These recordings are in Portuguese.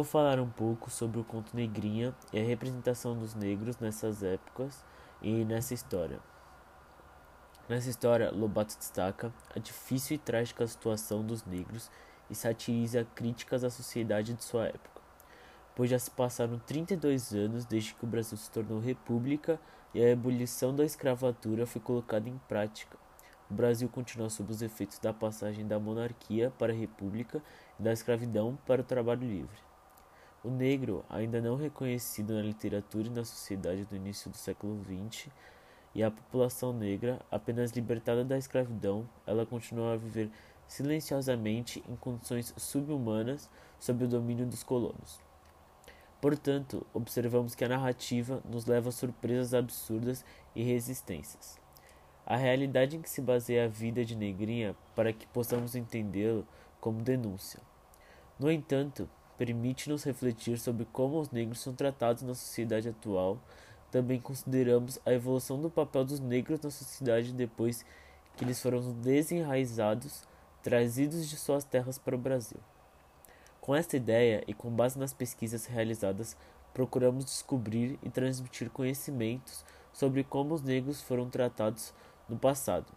Vou falar um pouco sobre o conto Negrinha e a representação dos negros nessas épocas e nessa história. Nessa história, Lobato destaca a difícil e trágica situação dos negros e satiriza críticas à sociedade de sua época, pois já se passaram 32 anos desde que o Brasil se tornou república e a ebulição da escravatura foi colocada em prática. O Brasil continua sob os efeitos da passagem da monarquia para a república e da escravidão para o trabalho livre. O negro, ainda não reconhecido na literatura e na sociedade do início do século XX, e a população negra, apenas libertada da escravidão, ela continua a viver silenciosamente em condições subhumanas sob o domínio dos colonos. Portanto, observamos que a narrativa nos leva a surpresas absurdas e resistências. A realidade em que se baseia a vida de Negrinha para que possamos entendê-lo como denúncia. No entanto, permite-nos refletir sobre como os negros são tratados na sociedade atual. Também consideramos a evolução do papel dos negros na sociedade depois que eles foram desenraizados, trazidos de suas terras para o Brasil. Com esta ideia e com base nas pesquisas realizadas, procuramos descobrir e transmitir conhecimentos sobre como os negros foram tratados no passado.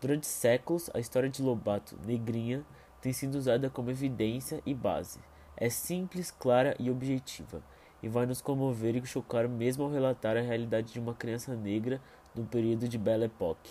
Durante séculos, a história de Lobato Negrinha tem sido usada como evidência e base é simples, clara e objetiva, e vai nos comover e chocar mesmo ao relatar a realidade de uma criança negra no período de Belle Époque.